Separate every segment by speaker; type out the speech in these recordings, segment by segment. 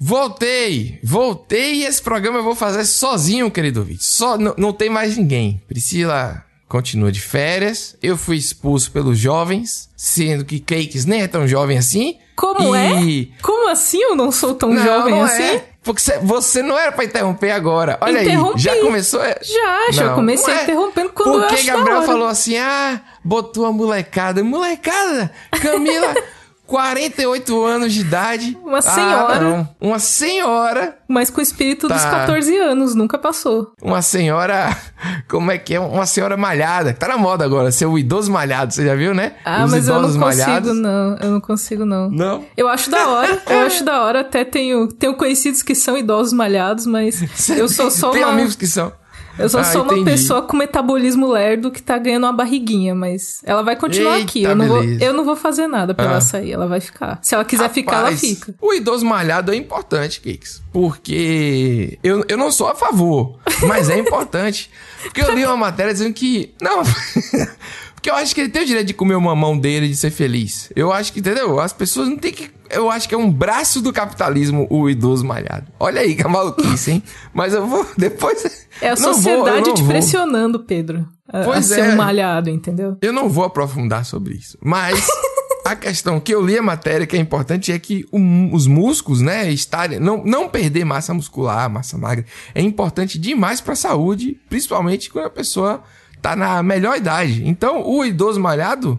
Speaker 1: Voltei! Voltei e esse programa eu vou fazer sozinho, querido ouvinte. Só, não tem mais ninguém. Priscila continua de férias. Eu fui expulso pelos jovens, sendo que Cakes nem é tão jovem assim.
Speaker 2: Como e... é? Como assim eu não sou tão não, jovem não assim? É.
Speaker 1: Porque você não era pra interromper agora. Olha Interrompi. aí, já começou.
Speaker 2: Já, já comecei é. interrompendo quando Porque
Speaker 1: eu Gabriel falou assim: ah, botou a molecada. Molecada, Camila. 48 anos de idade.
Speaker 2: Uma senhora.
Speaker 1: Ah, Uma senhora.
Speaker 2: Mas com o espírito tá. dos 14 anos, nunca passou.
Speaker 1: Uma senhora. Como é que é? Uma senhora malhada. Tá na moda agora, ser o idoso malhado. Você já viu, né?
Speaker 2: Ah, Os mas eu não consigo, não. Eu não consigo, não.
Speaker 1: Não?
Speaker 2: Eu acho da hora. eu acho da hora. Até tenho, tenho conhecidos que são idosos malhados, mas eu sou só
Speaker 1: Tem
Speaker 2: uma...
Speaker 1: amigos que são.
Speaker 2: Eu só ah, sou entendi. uma pessoa com metabolismo lerdo que tá ganhando uma barriguinha, mas ela vai continuar Eita, aqui. Eu não, vou, eu não vou fazer nada pra ah. ela sair, ela vai ficar. Se ela quiser Rapaz, ficar, ela fica.
Speaker 1: O idoso malhado é importante, Kix. Porque eu, eu não sou a favor, mas é importante. porque eu li uma matéria dizendo que. Não. Porque eu acho que ele tem o direito de comer o mamão dele e de ser feliz. Eu acho que, entendeu? As pessoas não tem que. Eu acho que é um braço do capitalismo o idoso malhado. Olha aí que é maluquice, hein? Mas eu vou. Depois.
Speaker 2: É a sociedade vou, te vou. pressionando, Pedro. A, pois a ser é. um malhado, entendeu?
Speaker 1: Eu não vou aprofundar sobre isso. Mas. a questão que eu li a matéria que é importante é que o, os músculos, né, estarem não, não perder massa muscular, massa magra, é importante demais para a saúde, principalmente quando a pessoa tá na melhor idade. Então, o idoso malhado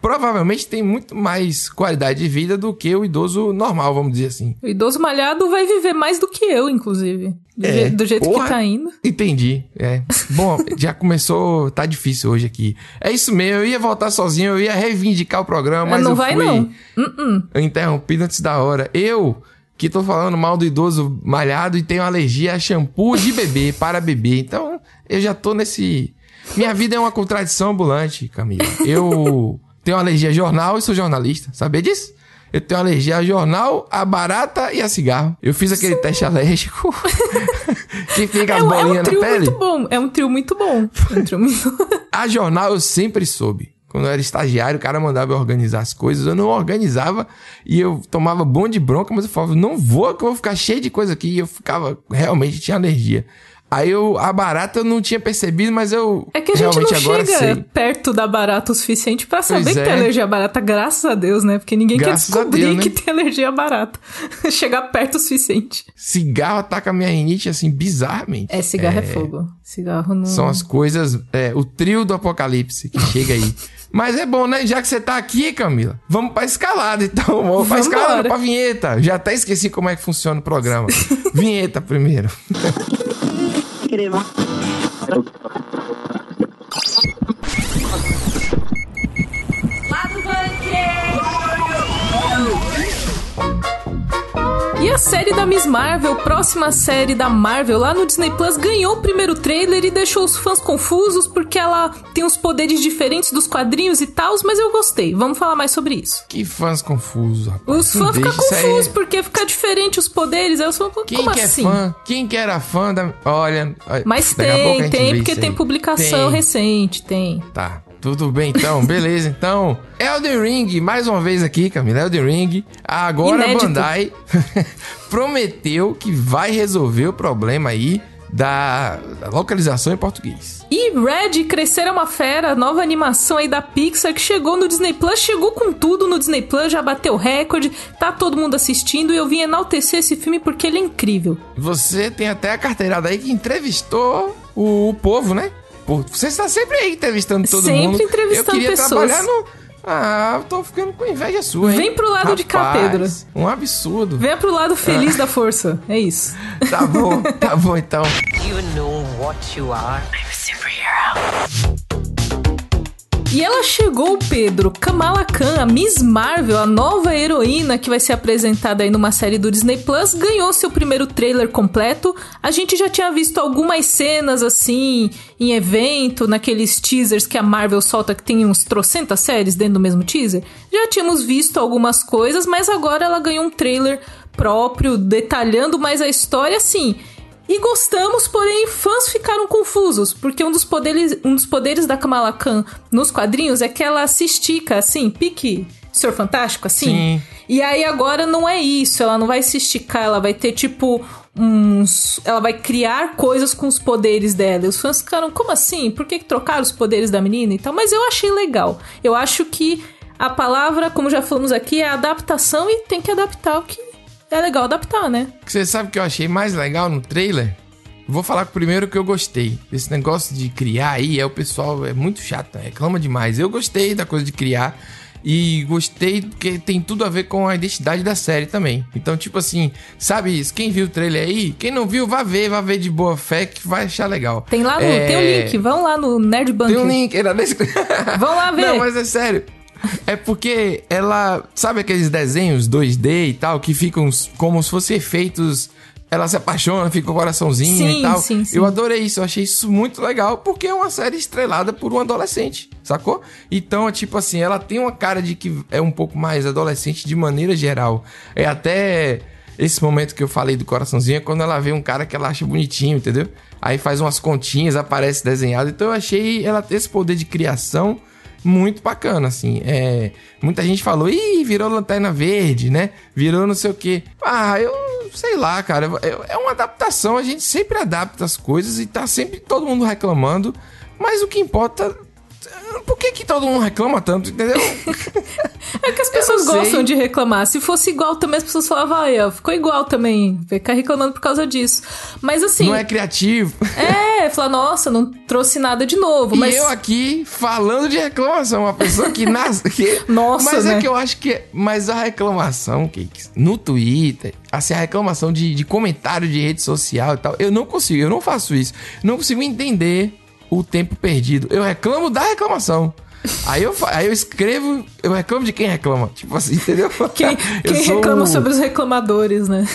Speaker 1: provavelmente tem muito mais qualidade de vida do que o idoso normal, vamos dizer assim.
Speaker 2: O idoso malhado vai viver mais do que eu, inclusive. Do, é, je do jeito porra, que tá indo.
Speaker 1: Entendi. É. Bom, já começou, tá difícil hoje aqui. É isso mesmo, eu ia voltar sozinho, eu ia reivindicar o programa, mas não eu vai fui não. Uh -uh. interrompido antes da hora. Eu que tô falando mal do idoso malhado e tenho alergia a shampoo de bebê para bebê. Então, eu já tô nesse minha vida é uma contradição ambulante, Camila. Eu tenho alergia a jornal e sou jornalista. Sabia disso? Eu tenho alergia a jornal, a barata e a cigarro. Eu fiz aquele Sim. teste alérgico que fica as é, bolinhas é um na pele.
Speaker 2: Muito bom. É um trio muito bom. É um trio muito...
Speaker 1: a jornal eu sempre soube. Quando eu era estagiário, o cara mandava eu organizar as coisas. Eu não organizava e eu tomava bom de bronca, mas eu falava, não vou, que eu vou ficar cheio de coisa aqui. E eu ficava, realmente tinha alergia. Aí eu, a barata eu não tinha percebido, mas eu.
Speaker 2: É que a gente não chega sei. perto da barata o suficiente para saber pois que é. tem alergia à barata, graças a Deus, né? Porque ninguém graças quer descobrir Deus, né? que tem alergia à barata. Chegar perto o suficiente.
Speaker 1: Cigarro ataca a minha rinite, assim, bizarramente.
Speaker 2: É, cigarro é, é fogo. Cigarro não.
Speaker 1: São as coisas. É, o trio do apocalipse que chega aí. Mas é bom, né? Já que você tá aqui, Camila, vamos pra escalada, então. Vamos pra escalada, pra vinheta. Já até esqueci como é que funciona o programa. vinheta primeiro. Crema.
Speaker 2: E a série da Miss Marvel, próxima série da Marvel lá no Disney Plus, ganhou o primeiro trailer e deixou os fãs confusos porque ela tem uns poderes diferentes dos quadrinhos e tal, mas eu gostei. Vamos falar mais sobre isso.
Speaker 1: Que fãs confusos, rapaz.
Speaker 2: Os fãs ficam confusos porque fica diferente os poderes. Aí eu sou,
Speaker 1: Quem
Speaker 2: como
Speaker 1: que
Speaker 2: é
Speaker 1: assim? Fã? Quem que era fã da. Olha.
Speaker 2: Mas tem, tem, porque tem publicação tem. recente, tem.
Speaker 1: Tá. Tudo bem, então, beleza. Então, Elden Ring, mais uma vez aqui, Camila, Elden Ring. Agora Inédito. a Bandai prometeu que vai resolver o problema aí da, localização em português.
Speaker 2: E Red Crescer é uma Fera, nova animação aí da Pixar que chegou no Disney Plus, chegou com tudo no Disney Plus, já bateu recorde, tá todo mundo assistindo e eu vim enaltecer esse filme porque ele é incrível.
Speaker 1: Você tem até a carteirada aí que entrevistou o, o povo, né? Pô, você está sempre aí entrevistando todo
Speaker 2: sempre
Speaker 1: mundo.
Speaker 2: Sempre entrevistando
Speaker 1: Eu queria
Speaker 2: pessoas.
Speaker 1: trabalhar no... Ah, eu tô ficando com inveja sua, hein?
Speaker 2: Vem pro lado Rapaz, de cá, Pedro.
Speaker 1: Um absurdo.
Speaker 2: Vem pro lado feliz ah. da força. É isso.
Speaker 1: Tá bom, tá bom então.
Speaker 3: You know what you are? I'm a superhero.
Speaker 2: E ela chegou, Pedro, Kamala Khan, a Miss Marvel, a nova heroína que vai ser apresentada aí numa série do Disney Plus, ganhou seu primeiro trailer completo. A gente já tinha visto algumas cenas assim em evento, naqueles teasers que a Marvel solta que tem uns trocentas séries dentro do mesmo teaser. Já tínhamos visto algumas coisas, mas agora ela ganhou um trailer próprio, detalhando mais a história, assim. E gostamos, porém fãs ficaram confusos, porque um dos poderes, um dos poderes da Kamala Khan nos quadrinhos é que ela se estica, assim, pique Senhor Fantástico, assim. Sim. E aí agora não é isso, ela não vai se esticar, ela vai ter tipo uns. Ela vai criar coisas com os poderes dela. E os fãs ficaram, como assim? Por que, que trocaram os poderes da menina e tal? Mas eu achei legal. Eu acho que a palavra, como já falamos aqui, é adaptação e tem que adaptar o que é legal adaptar, né?
Speaker 1: Você sabe o que eu achei mais legal no trailer? Vou falar primeiro que eu gostei. Esse negócio de criar aí, é o pessoal é muito chato, né? reclama demais. Eu gostei da coisa de criar. E gostei que tem tudo a ver com a identidade da série também. Então, tipo assim, sabe isso? Quem viu o trailer aí, quem não viu, vá ver, vá ver de boa fé que vai achar legal.
Speaker 2: Tem lá no. É... Tem o um link, vão lá no Nerd Bunker.
Speaker 1: Tem um link, era desse...
Speaker 2: Vão lá ver.
Speaker 1: Não, mas é sério. É porque ela. Sabe aqueles desenhos 2D e tal, que ficam como se fossem efeitos ela se apaixona, fica com o coraçãozinho sim, e tal. Sim, sim. Eu adorei isso, eu achei isso muito legal, porque é uma série estrelada por um adolescente, sacou? Então, é tipo assim, ela tem uma cara de que é um pouco mais adolescente de maneira geral. É até esse momento que eu falei do coraçãozinho, é quando ela vê um cara que ela acha bonitinho, entendeu? Aí faz umas continhas, aparece desenhado. Então eu achei ela ter esse poder de criação muito bacana, assim. É, muita gente falou, ih, virou lanterna verde, né? Virou não sei o quê. Ah, eu sei lá, cara. É, é uma adaptação, a gente sempre adapta as coisas e tá sempre todo mundo reclamando. Mas o que importa por que, que todo mundo reclama tanto, entendeu?
Speaker 2: é que as pessoas gostam de reclamar. Se fosse igual também, as pessoas falavam, ah, ficou igual também. Ficar reclamando por causa disso. Mas assim.
Speaker 1: Não é criativo.
Speaker 2: É, falar, nossa, não trouxe nada de novo. Mas...
Speaker 1: E eu aqui falando de reclamação, uma pessoa que nasce. Que...
Speaker 2: nossa.
Speaker 1: Mas
Speaker 2: é
Speaker 1: né? é que eu acho que. Mas a reclamação, Cakes, no Twitter, assim, a reclamação de, de comentário de rede social e tal, eu não consigo, eu não faço isso. Não consigo entender o tempo perdido. Eu reclamo da reclamação. Aí eu, aí eu escrevo, eu reclamo de quem reclama. Tipo assim, entendeu?
Speaker 2: Quem, quem reclama sobre os reclamadores, né?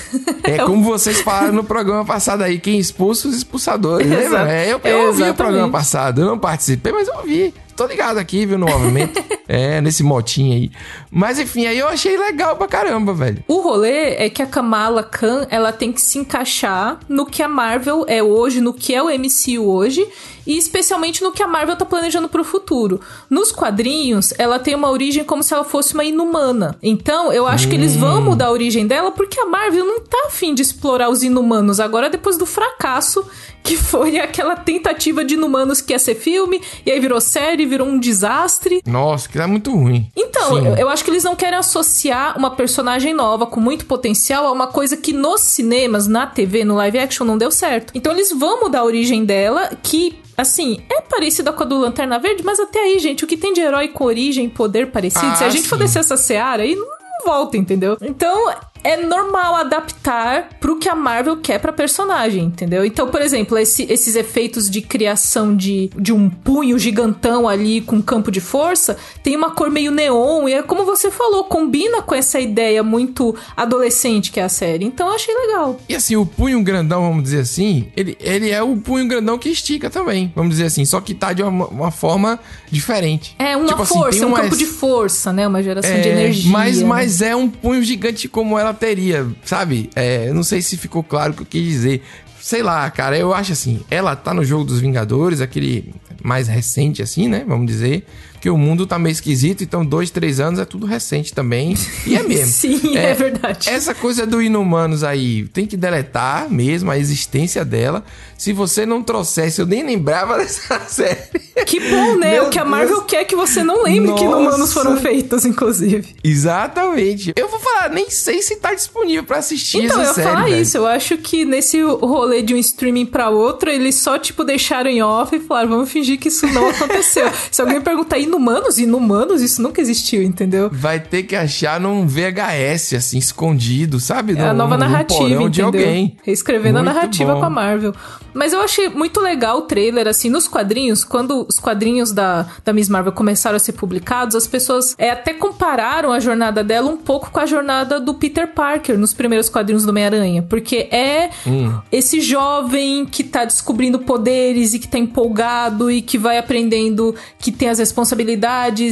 Speaker 1: É como vocês falaram no programa passado aí, quem expulsa os expulsadores, lembra? É, eu, eu ouvi o programa passado, eu não participei, mas eu ouvi tô ligado aqui, viu, no movimento. é, nesse motinho aí. Mas enfim, aí eu achei legal pra caramba, velho.
Speaker 2: O rolê é que a Kamala Khan, ela tem que se encaixar no que a Marvel é hoje, no que é o MCU hoje, e especialmente no que a Marvel tá planejando pro futuro. Nos quadrinhos, ela tem uma origem como se ela fosse uma inumana. Então, eu acho hum. que eles vão hum. mudar a origem dela porque a Marvel não tá afim de explorar os inumanos agora depois do fracasso que foi aquela tentativa de Inumanos que ia ser filme, e aí virou série, virou um desastre.
Speaker 1: Nossa, que é muito ruim.
Speaker 2: Então, eu, eu, acho que eles não querem associar uma personagem nova com muito potencial a uma coisa que nos cinemas, na TV, no live action, não deu certo. Então eles vão mudar a origem dela, que assim, é parecida com a do Lanterna Verde, mas até aí, gente, o que tem de herói com origem e poder parecido, ah, se a gente sim. for descer essa seara, aí não volta, entendeu? Então, é normal adaptar pro que a Marvel quer pra personagem, entendeu? Então, por exemplo, esse, esses efeitos de criação de, de um punho gigantão ali com campo de força tem uma cor meio neon e é como você falou, combina com essa ideia muito adolescente que é a série. Então, eu achei legal.
Speaker 1: E assim, o punho grandão, vamos dizer assim, ele, ele é o punho grandão que estica também, vamos dizer assim, só que tá de uma, uma forma diferente.
Speaker 2: É, uma tipo assim, força, assim, um campo de força, né? Uma geração é, de energia.
Speaker 1: Mas, mas é um punho gigante como ela teria, sabe? É, não sei se ficou claro o que eu quis dizer. Sei lá, cara, eu acho assim, ela tá no jogo dos Vingadores, aquele mais recente, assim, né? Vamos dizer porque o mundo tá meio esquisito, então dois, três anos é tudo recente também. E é mesmo.
Speaker 2: Sim, é, é, verdade.
Speaker 1: Essa coisa do Inumanos aí, tem que deletar mesmo a existência dela. Se você não trouxesse, eu nem lembrava dessa série.
Speaker 2: Que bom, né? Meu o que a Marvel Deus. quer é que você não lembre Nossa. que Inumanos foram feitos, inclusive.
Speaker 1: Exatamente. Eu vou falar, nem sei se tá disponível para assistir então, essa série. Então, eu
Speaker 2: falar isso. Eu acho que nesse rolê de um streaming para outro, eles só, tipo, deixaram em off e falaram, vamos fingir que isso não aconteceu. se alguém perguntar, inumanos, inumanos, isso nunca existiu, entendeu?
Speaker 1: Vai ter que achar num VHS, assim, escondido, sabe?
Speaker 2: É a nova narrativa, entendeu? de alguém. Reescrevendo muito a narrativa bom. com a Marvel. Mas eu achei muito legal o trailer, assim, nos quadrinhos, quando os quadrinhos da, da Miss Marvel começaram a ser publicados, as pessoas é, até compararam a jornada dela um pouco com a jornada do Peter Parker nos primeiros quadrinhos do Homem-Aranha. Porque é hum. esse esse jovem que tá descobrindo poderes e que tá empolgado e que vai aprendendo que tem as responsabilidades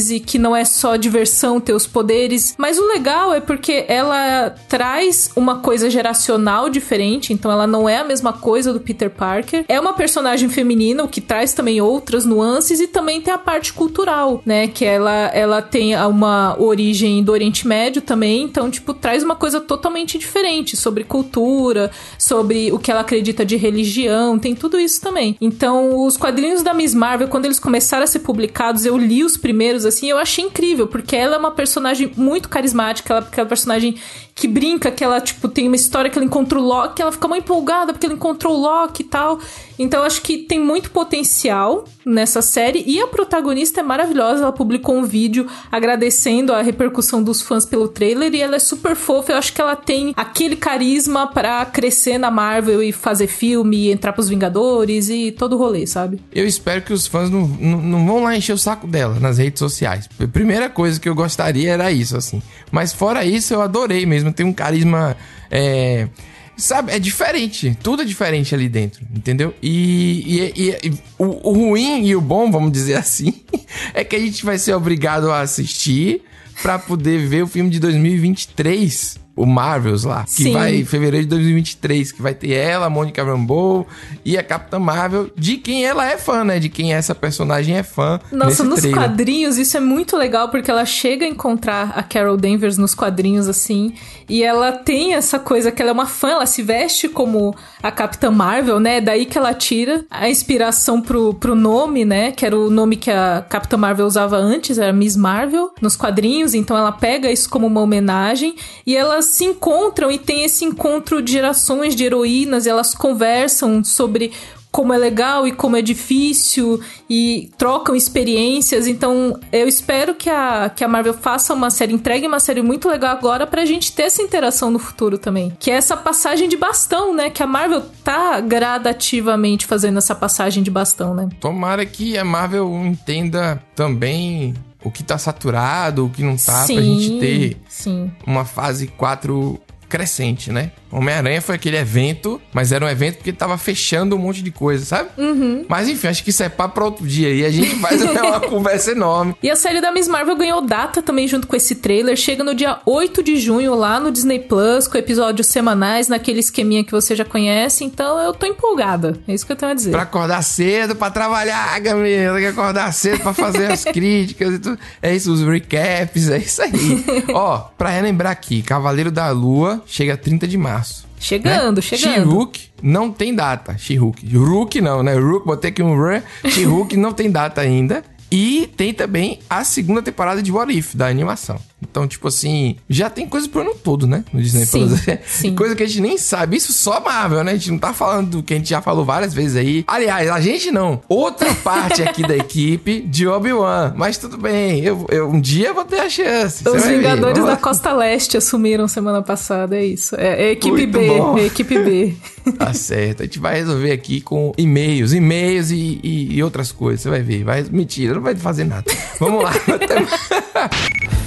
Speaker 2: e que não é só diversão ter os poderes. Mas o legal é porque ela traz uma coisa geracional diferente, então ela não é a mesma coisa do Peter Parker. É uma personagem feminina, o que traz também outras nuances e também tem a parte cultural, né? Que ela, ela tem uma origem do Oriente Médio também, então, tipo, traz uma coisa totalmente diferente sobre cultura, sobre o que ela acredita de religião, tem tudo isso também. Então, os quadrinhos da Miss Marvel, quando eles começaram a ser publicados, eu li os primeiros, assim, eu achei incrível, porque ela é uma personagem muito carismática, ela é uma personagem que brinca, que ela, tipo, tem uma história que ela encontrou o Loki, ela fica muito empolgada porque ela encontrou o Loki e tal. Então acho que tem muito potencial nessa série e a protagonista é maravilhosa. Ela publicou um vídeo agradecendo a repercussão dos fãs pelo trailer e ela é super fofa. Eu acho que ela tem aquele carisma para crescer na Marvel e fazer filme, e entrar pros Vingadores e todo o rolê, sabe?
Speaker 1: Eu espero que os fãs não, não, não vão lá encher o saco dela nas redes sociais. A primeira coisa que eu gostaria era isso, assim. Mas fora isso, eu adorei mesmo. Tem um carisma. É Sabe, é diferente. Tudo é diferente ali dentro, entendeu? E, e, e, e o, o, ruim e o bom, vamos dizer assim, é que a gente vai ser obrigado a assistir para poder ver o filme de 2023 o Marvels lá, que Sim. vai em fevereiro de 2023, que vai ter ela, a Mônica Rambeau e a Capitã Marvel, de quem ela é fã, né? De quem essa personagem é fã.
Speaker 2: Nossa, nos
Speaker 1: trailer.
Speaker 2: quadrinhos isso é muito legal porque ela chega a encontrar a Carol Danvers nos quadrinhos assim, e ela tem essa coisa que ela é uma fã, ela se veste como a Capitã Marvel, né? Daí que ela tira a inspiração pro, pro nome, né? Que era o nome que a Capitã Marvel usava antes, era Miss Marvel, nos quadrinhos, então ela pega isso como uma homenagem e ela elas se encontram e tem esse encontro de gerações de heroínas, elas conversam sobre como é legal e como é difícil e trocam experiências. Então, eu espero que a, que a Marvel faça uma série, entregue uma série muito legal agora pra gente ter essa interação no futuro também. Que é essa passagem de bastão, né? Que a Marvel tá gradativamente fazendo essa passagem de bastão, né?
Speaker 1: Tomara que a Marvel entenda também o que tá saturado, o que não tá, sim, pra gente ter sim. uma fase 4 crescente, né? Homem-Aranha foi aquele evento, mas era um evento porque tava fechando um monte de coisa, sabe?
Speaker 2: Uhum.
Speaker 1: Mas enfim, acho que isso é papo pra outro dia. E a gente faz uma conversa enorme.
Speaker 2: E a série da Miss Marvel ganhou data também junto com esse trailer. Chega no dia 8 de junho lá no Disney Plus, com episódios semanais, naquele esqueminha que você já conhece. Então eu tô empolgada. É isso que eu tenho a dizer.
Speaker 1: Pra acordar cedo, pra trabalhar, Gamila. Tem que acordar cedo pra fazer as críticas e tudo. É isso, os recaps, é isso aí. Ó, pra relembrar aqui, Cavaleiro da Lua chega 30 de março.
Speaker 2: Chegando, né? chegando.
Speaker 1: She-Hulk não tem data. She-Hulk. Hulk não, né? Hulk, botei aqui um R. She-Hulk não tem data ainda. E tem também a segunda temporada de What If, da animação. Então, tipo assim, já tem coisa pro ano todo, né? No Disney sim, Plus. Sim. Coisa que a gente nem sabe. Isso só Marvel, né? A gente não tá falando do que a gente já falou várias vezes aí. Aliás, a gente não. Outra parte aqui da equipe de Obi-Wan. Mas tudo bem. Eu, eu, um dia vou ter a chance.
Speaker 2: Os Vingadores da Costa Leste assumiram semana passada, é isso. É, é equipe Muito B. Bom. É equipe B.
Speaker 1: tá certo. A gente vai resolver aqui com e-mails, e-mails e, e, e outras coisas. Você vai ver. Vai, mentira, não vai fazer nada. Vamos lá.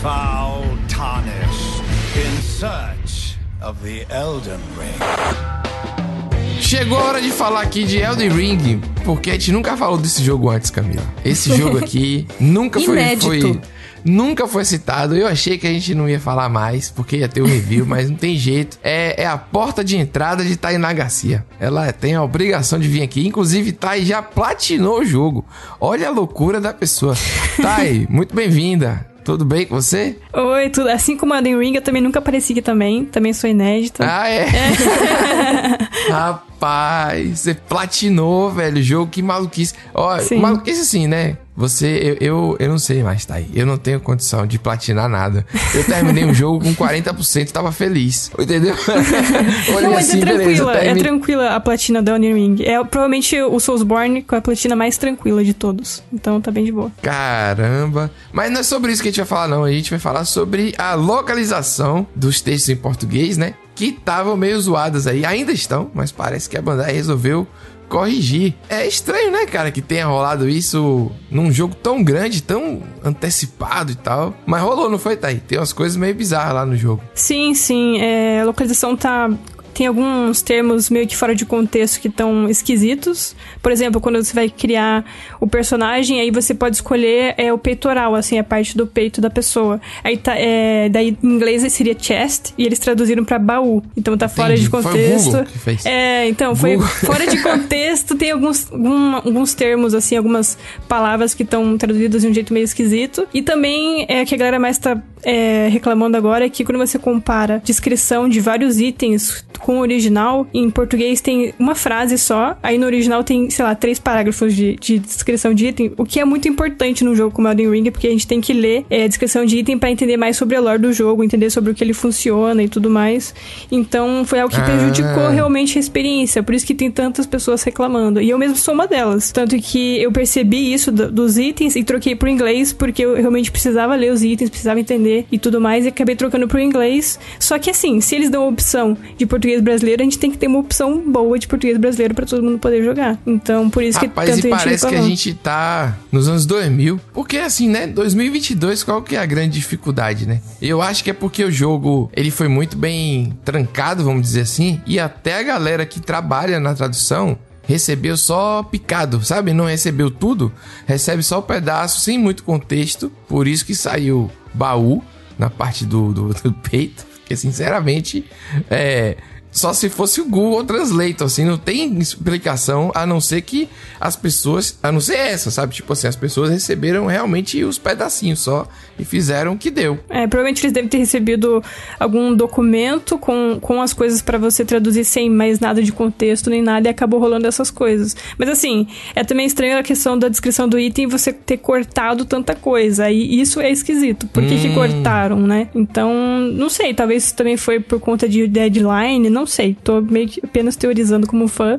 Speaker 1: Foul tarnished in search of the Elden Ring. Chegou a hora de falar aqui de Elden Ring, porque a gente nunca falou desse jogo antes, Camila. Esse jogo aqui nunca foi, foi nunca foi citado. Eu achei que a gente não ia falar mais, porque ia ter o review, mas não tem jeito. É, é a porta de entrada de Tainá Garcia. Ela tem a obrigação de vir aqui. Inclusive, Tai já platinou o jogo. Olha a loucura da pessoa. Tai, muito bem-vinda. Tudo bem com você?
Speaker 4: Oi, tudo. Assim como a Elden Ring, eu também nunca apareci aqui também. Também sou inédita.
Speaker 1: Ah, é? é. Rapaz, você platinou, velho, jogo, que maluquice. Ó, maluquice assim, né? Você, eu, eu, eu, não sei mais, tá aí. Eu não tenho condição de platinar nada. Eu terminei um jogo com 40% e tava feliz. Entendeu?
Speaker 4: não, mas é assim, é tranquila. Beleza, termine... É tranquila a platina da Elden Ring. É provavelmente o Soulsborne com a platina mais tranquila de todos. Então tá bem de boa.
Speaker 1: Caramba. Mas não é sobre isso que a gente vai falar, não. A gente vai falar sobre a localização dos textos em português, né? Que estavam meio zoadas aí. Ainda estão, mas parece que a Bandai resolveu corrigir. É estranho, né, cara, que tenha rolado isso num jogo tão grande, tão antecipado e tal. Mas rolou, não foi, Thaí? Tem umas coisas meio bizarras lá no jogo.
Speaker 4: Sim, sim. É, a localização tá tem alguns termos meio que fora de contexto que estão esquisitos. Por exemplo, quando você vai criar o personagem, aí você pode escolher é, o peitoral, assim, a parte do peito da pessoa. Aí tá, é, daí em inglês seria chest, e eles traduziram para baú. Então tá fora Entendi. de contexto. Foi o que fez. É, então, foi fora de contexto, tem alguns, algum, alguns termos, assim, algumas palavras que estão traduzidas de um jeito meio esquisito. E também é que a galera mais tá é, reclamando agora é que quando você compara descrição de vários itens com o original, em português tem uma frase só, aí no original tem, sei lá, três parágrafos de, de descrição de item, o que é muito importante num jogo como Elden Ring, porque a gente tem que ler é, a descrição de item para entender mais sobre a lore do jogo, entender sobre o que ele funciona e tudo mais. Então foi algo que prejudicou ah. realmente a experiência, por isso que tem tantas pessoas reclamando. E eu mesmo sou uma delas. Tanto que eu percebi isso do, dos itens e troquei pro inglês, porque eu realmente precisava ler os itens, precisava entender e tudo mais, e acabei trocando pro inglês. Só que assim, se eles dão a opção de português brasileiro, a gente tem que ter uma opção boa de português brasileiro para todo mundo poder jogar. Então, por isso
Speaker 1: Rapaz,
Speaker 4: que tanto
Speaker 1: e parece que a gente tá nos anos 2000. Porque assim, né, 2022, qual que é a grande dificuldade, né? Eu acho que é porque o jogo, ele foi muito bem trancado, vamos dizer assim, e até a galera que trabalha na tradução recebeu só picado, sabe? Não recebeu tudo, recebe só o um pedaço sem muito contexto, por isso que saiu baú na parte do, do, do peito, porque sinceramente, é só se fosse o Google Translate, assim, não tem explicação a não ser que as pessoas, a não ser essa, sabe? Tipo assim, as pessoas receberam realmente os pedacinhos só e fizeram o que deu.
Speaker 4: É, provavelmente eles devem ter recebido algum documento com, com as coisas para você traduzir sem mais nada de contexto nem nada e acabou rolando essas coisas. Mas assim, é também estranho a questão da descrição do item você ter cortado tanta coisa. E isso é esquisito. Por que, hum. que cortaram, né? Então, não sei, talvez também foi por conta de deadline, não sei, tô meio que apenas teorizando como fã,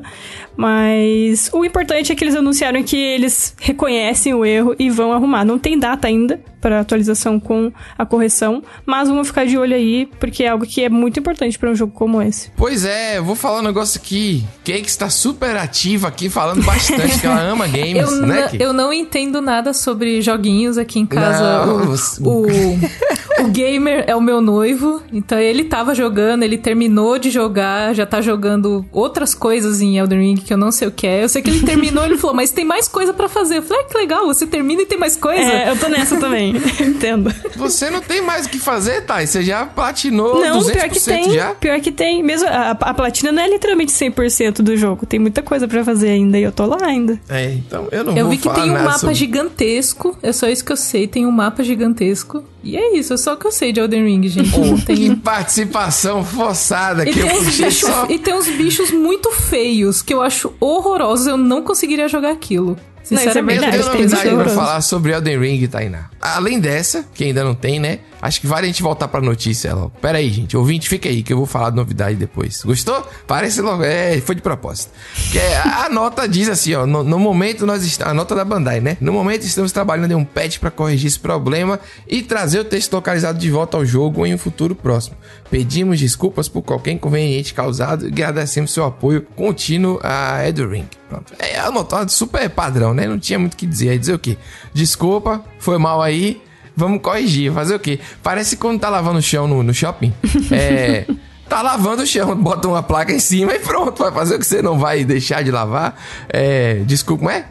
Speaker 4: mas o importante é que eles anunciaram que eles reconhecem o erro e vão arrumar. Não tem data ainda para atualização com a correção, mas vamos ficar de olho aí, porque é algo que é muito importante para um jogo como esse.
Speaker 1: Pois é, eu vou falar um negócio aqui. Cake está super ativa aqui, falando bastante que ela ama games,
Speaker 2: eu
Speaker 1: né?
Speaker 2: Eu não entendo nada sobre joguinhos aqui em casa. Não, o, o, o gamer é o meu noivo, então ele tava jogando, ele terminou de jogar, já tá jogando outras coisas em Elden Ring que eu não sei o que é. Eu sei que ele terminou e ele falou, mas tem mais coisa para fazer. Eu falei, ah, que legal, você termina e tem mais coisa.
Speaker 4: É, eu tô nessa também. Entendo.
Speaker 1: Você não tem mais o que fazer, Thay? Você já platinou não, 200%
Speaker 4: pior que tem,
Speaker 1: já?
Speaker 4: Pior que tem. Mesmo a, a platina não é literalmente 100% do jogo. Tem muita coisa para fazer ainda e eu tô lá ainda.
Speaker 1: É, então eu não
Speaker 2: eu
Speaker 1: vou
Speaker 2: vi que tem um mapa
Speaker 1: sobre...
Speaker 2: gigantesco. É só isso que eu sei. Tem um mapa gigantesco. E é isso, é só que eu sei de Elden Ring, gente.
Speaker 1: Oh, tem... Que participação forçada que eu puxei só...
Speaker 2: E tem uns bichos muito feios que eu acho horrorosos. Eu não conseguiria jogar aquilo.
Speaker 1: Sinceramente, não, isso é verdade. Eu tenho novidade pra falar sobre Elden Ring, Tainá. Além dessa, que ainda não tem, né? Acho que vale a gente voltar pra notícia logo. Pera aí, gente. Ouvinte, fica aí que eu vou falar de novidade depois. Gostou? Parece logo. É, foi de propósito. Que é, a nota diz assim, ó. No, no momento nós estamos. A nota da Bandai, né? No momento estamos trabalhando em um patch para corrigir esse problema e trazer o texto localizado de volta ao jogo em um futuro próximo. Pedimos desculpas por qualquer inconveniente causado e agradecemos seu apoio contínuo a Ring. Pronto. É a nota super padrão, né? Não tinha muito o que dizer. Aí dizer o quê? Desculpa, foi mal aí vamos corrigir, fazer o quê? Parece quando tá lavando o chão no, no shopping. É. tá lavando o chão, bota uma placa em cima e pronto, vai fazer o que você não vai deixar de lavar. É, desculpa, como é?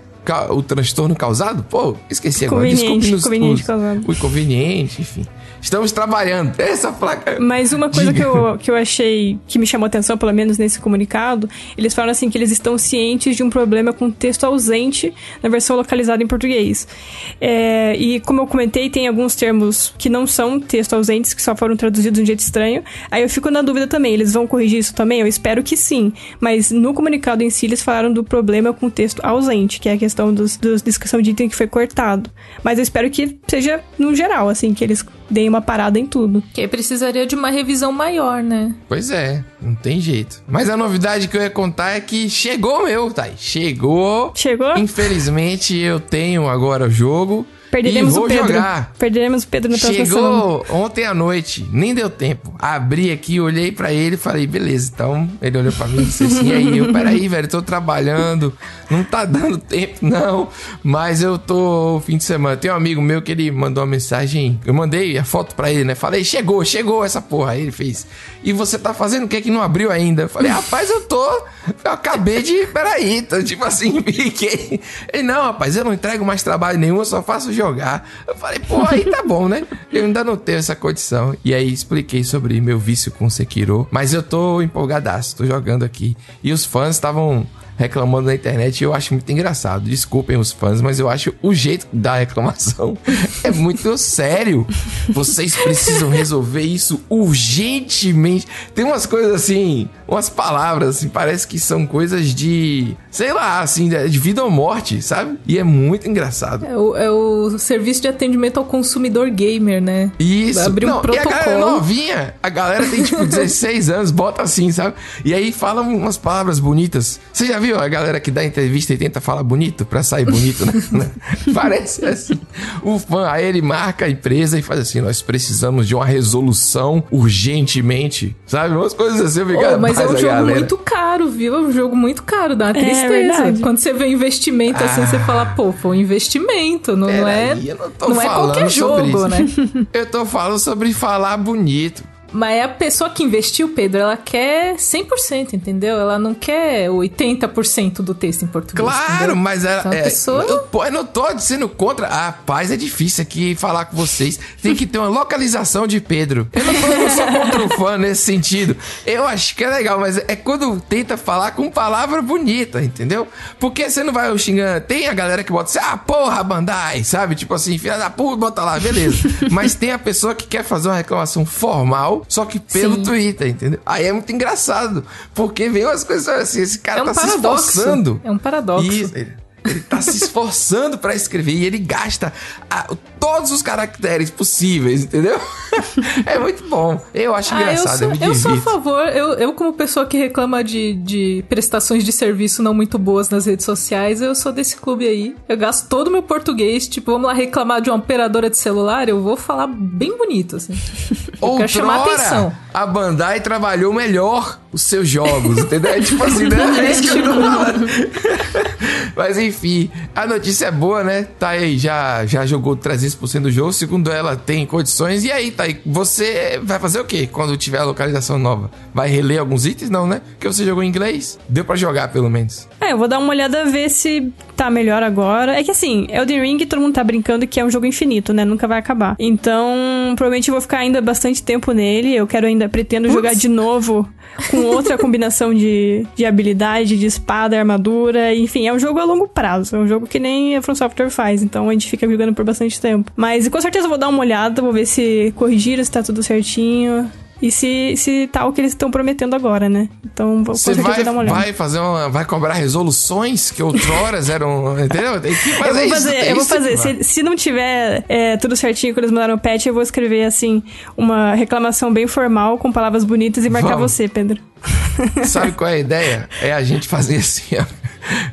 Speaker 1: O transtorno causado? Pô, esqueci agora. Desculpe nos,
Speaker 4: conveniente os,
Speaker 1: o inconveniente, enfim. Estamos trabalhando. Essa placa.
Speaker 4: Mas uma coisa que eu, que eu achei que me chamou atenção, pelo menos nesse comunicado, eles falam assim que eles estão cientes de um problema com texto ausente na versão localizada em português. É, e como eu comentei, tem alguns termos que não são texto ausentes, que só foram traduzidos de um jeito estranho. Aí eu fico na dúvida também, eles vão corrigir isso também? Eu espero que sim. Mas no comunicado em si, eles falaram do problema com texto ausente, que é a questão dos, dos descrição de item que foi cortado. Mas eu espero que seja no geral, assim, que eles deem uma parada em tudo.
Speaker 2: Que aí precisaria de uma revisão maior, né?
Speaker 1: Pois é, não tem jeito. Mas a novidade que eu ia contar é que chegou meu, Thay. Chegou.
Speaker 4: Chegou?
Speaker 1: Infelizmente eu tenho agora o jogo.
Speaker 4: Perderemos
Speaker 1: e vou
Speaker 4: o Pedro.
Speaker 1: jogar.
Speaker 4: Perderemos o Pedro na próxima
Speaker 1: Chegou ontem à noite, nem deu tempo. Abri aqui, olhei para ele e falei, beleza. Então, ele olhou para mim e disse assim, e aí, eu, peraí, velho, tô trabalhando, não tá dando tempo, não. Mas eu tô fim de semana. Tem um amigo meu que ele mandou uma mensagem, eu mandei a foto para ele, né? Falei, chegou, chegou essa porra. Aí ele fez, e você tá fazendo o que que não abriu ainda? Eu falei, rapaz, eu tô, eu acabei de, peraí, tô, tipo assim, fiquei. Ele, não, rapaz, eu não entrego mais trabalho nenhum, eu só faço jogar. Eu falei, pô, aí tá bom, né? Eu ainda não tenho essa condição. E aí expliquei sobre meu vício com Sekiro. Mas eu tô empolgadaço, tô jogando aqui. E os fãs estavam reclamando na internet e eu acho muito engraçado. Desculpem os fãs, mas eu acho o jeito da reclamação é muito sério. Vocês precisam resolver isso urgentemente. Tem umas coisas assim, umas palavras assim, parece que são coisas de, sei lá, assim, de vida ou morte, sabe? E é muito engraçado.
Speaker 2: É o, é o serviço de atendimento ao consumidor gamer, né?
Speaker 1: Isso.
Speaker 2: Abrir um protocolo.
Speaker 1: E a galera novinha, a galera tem tipo 16 anos, bota assim, sabe? E aí fala umas palavras bonitas. Você já viu? viu a galera que dá entrevista e tenta falar bonito pra sair bonito, né? Parece assim. O fã, aí ele marca a empresa e faz assim: nós precisamos de uma resolução urgentemente. Sabe? Umas coisas assim,
Speaker 2: obrigado. Oh, mas é um jogo galera. muito caro, viu? É um jogo muito caro, dá uma é tristeza. É Quando você vê investimento assim, ah, você fala, pô, foi um investimento, não, não é. Aí, não, não é qualquer jogo, né?
Speaker 1: eu tô falando sobre falar bonito.
Speaker 2: Mas a pessoa que investiu, Pedro, ela quer 100%, entendeu? Ela não quer 80% do texto em português.
Speaker 1: Claro,
Speaker 2: entendeu?
Speaker 1: mas ela. Então, é, pessoa... eu, eu, não tô dizendo contra. Ah, paz, é difícil aqui falar com vocês. Tem que ter uma localização de Pedro. Eu não tô eu sou contra o fã nesse sentido. Eu acho que é legal, mas é quando tenta falar com palavra bonita, entendeu? Porque você não vai xingando. Tem a galera que bota assim, ah, porra, Bandai, sabe? Tipo assim, filha da puta, bota lá, beleza. mas tem a pessoa que quer fazer uma reclamação formal só que pelo Sim. Twitter, entendeu? Aí é muito engraçado, porque vem umas coisas assim, esse cara é um tá paradoxo. se esforçando.
Speaker 2: É um paradoxo.
Speaker 1: Isso, ele tá se esforçando para escrever e ele gasta a, todos os caracteres possíveis, entendeu? é muito bom. Eu acho ah, engraçado.
Speaker 2: Eu sou, eu sou a favor, eu, eu como pessoa que reclama de, de prestações de serviço não muito boas nas redes sociais, eu sou desse clube aí. Eu gasto todo o meu português, tipo, vamos lá reclamar de uma operadora de celular, eu vou falar bem bonito, assim.
Speaker 1: Outrora, quero chamar atenção. A Bandai trabalhou melhor os seus jogos, entendeu? É tipo assim, né? É isso que eu tô falando. Mas enfim, a notícia é boa, né? Tá aí, já, já jogou 300% do jogo. Segundo ela, tem condições. E aí, tá aí. Você vai fazer o quê quando tiver a localização nova? Vai reler alguns itens? Não, né? Porque você jogou em inglês. Deu para jogar, pelo menos.
Speaker 4: É, eu vou dar uma olhada ver se tá melhor agora. É que assim, Elden Ring, todo mundo tá brincando que é um jogo infinito, né? Nunca vai acabar. Então, provavelmente eu vou ficar ainda bastante tempo nele. Eu quero ainda, pretendo Ups. jogar de novo com outra combinação de, de habilidade, de espada, armadura. Enfim, é um jogo a longo prazo. É um jogo que nem a From Software faz. Então a gente fica jogando por bastante tempo. Mas com certeza eu vou dar uma olhada, vou ver se corrigiram, se tá tudo certinho e se, se tá o que eles estão prometendo agora, né? Então, vou
Speaker 1: Você vai, dar uma olhada. Vai fazer uma, vai cobrar resoluções que outroras eram, entendeu? Tem que
Speaker 4: fazer eu vou fazer, isso, eu vou fazer. Se, se não tiver é, tudo certinho quando eles mandaram o patch, eu vou escrever assim uma reclamação bem formal com palavras bonitas e marcar Vamos. você, Pedro.
Speaker 1: Sabe qual é a ideia? É a gente fazer assim, ó.